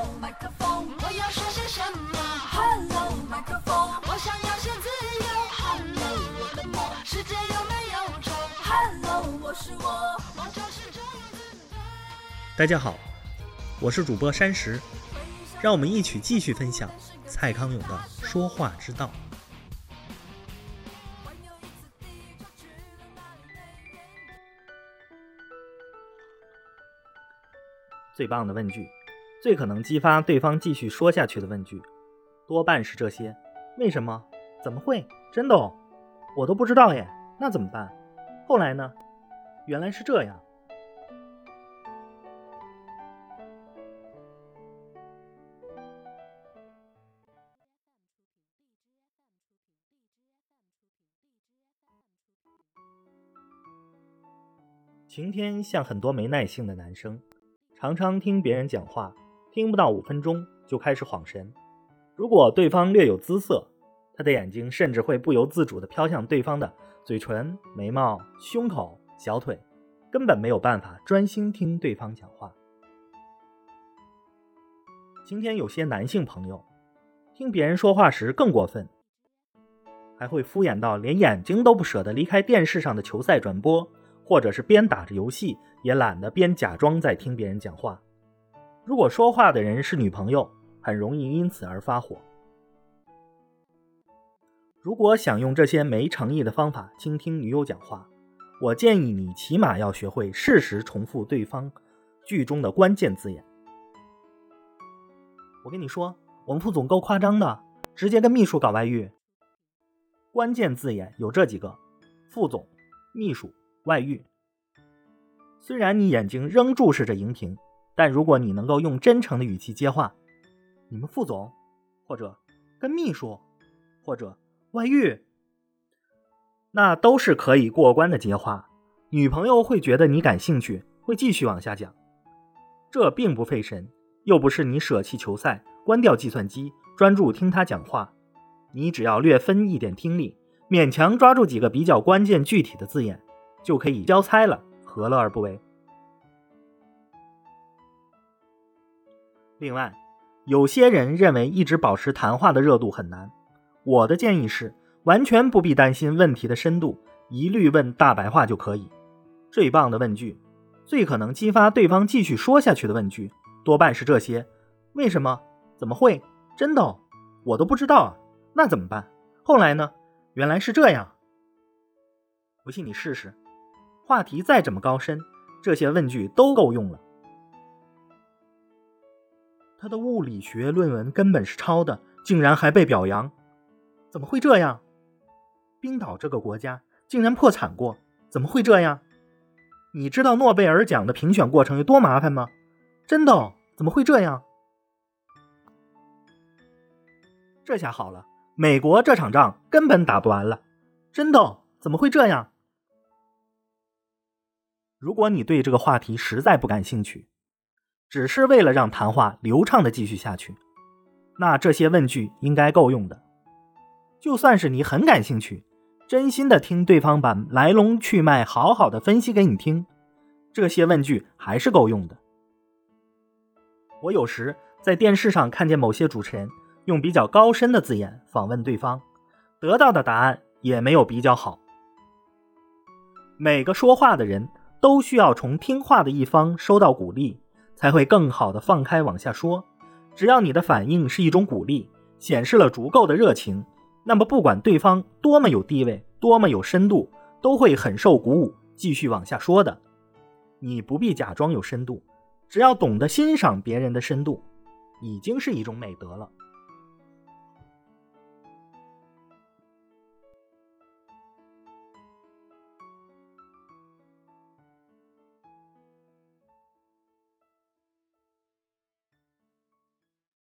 Hello，麦克风，我要说些什么？Hello，麦克风，我想要些自由。Hello，我的梦，世界有没有虫？Hello，我是我，我就是这样子。大家好，我是主播山石，让我们一起继续分享蔡康永的说话之道。最棒的问句，最可能激发对方继续说下去的问句，多半是这些：为什么？怎么会？真的哦，我都不知道耶。那怎么办？后来呢？原来是这样。晴天像很多没耐性的男生，常常听别人讲话，听不到五分钟就开始晃神。如果对方略有姿色，他的眼睛甚至会不由自主地飘向对方的嘴唇、眉毛、胸口、小腿，根本没有办法专心听对方讲话。今天有些男性朋友听别人说话时更过分，还会敷衍到连眼睛都不舍得离开电视上的球赛转播。或者是边打着游戏，也懒得边假装在听别人讲话。如果说话的人是女朋友，很容易因此而发火。如果想用这些没诚意的方法倾听女友讲话，我建议你起码要学会适时重复对方句中的关键字眼。我跟你说，我们副总够夸张的，直接跟秘书搞外遇。关键字眼有这几个：副总、秘书。外遇。虽然你眼睛仍注视着荧屏，但如果你能够用真诚的语气接话，你们副总，或者跟秘书，或者外遇，那都是可以过关的接话。女朋友会觉得你感兴趣，会继续往下讲。这并不费神，又不是你舍弃球赛，关掉计算机，专注听他讲话。你只要略分一点听力，勉强抓住几个比较关键具体的字眼。就可以交差了，何乐而不为？另外，有些人认为一直保持谈话的热度很难。我的建议是，完全不必担心问题的深度，一律问大白话就可以。最棒的问句，最可能激发对方继续说下去的问句，多半是这些：为什么？怎么会？真的？我都不知道啊。那怎么办？后来呢？原来是这样。不信你试试。话题再怎么高深，这些问句都够用了。他的物理学论文根本是抄的，竟然还被表扬，怎么会这样？冰岛这个国家竟然破产过，怎么会这样？你知道诺贝尔奖的评选过程有多麻烦吗？真的，怎么会这样？这下好了，美国这场仗根本打不完了，真的，怎么会这样？如果你对这个话题实在不感兴趣，只是为了让谈话流畅的继续下去，那这些问句应该够用的。就算是你很感兴趣，真心的听对方把来龙去脉好好的分析给你听，这些问句还是够用的。我有时在电视上看见某些主持人用比较高深的字眼访问对方，得到的答案也没有比较好。每个说话的人。都需要从听话的一方收到鼓励，才会更好的放开往下说。只要你的反应是一种鼓励，显示了足够的热情，那么不管对方多么有地位，多么有深度，都会很受鼓舞，继续往下说的。你不必假装有深度，只要懂得欣赏别人的深度，已经是一种美德了。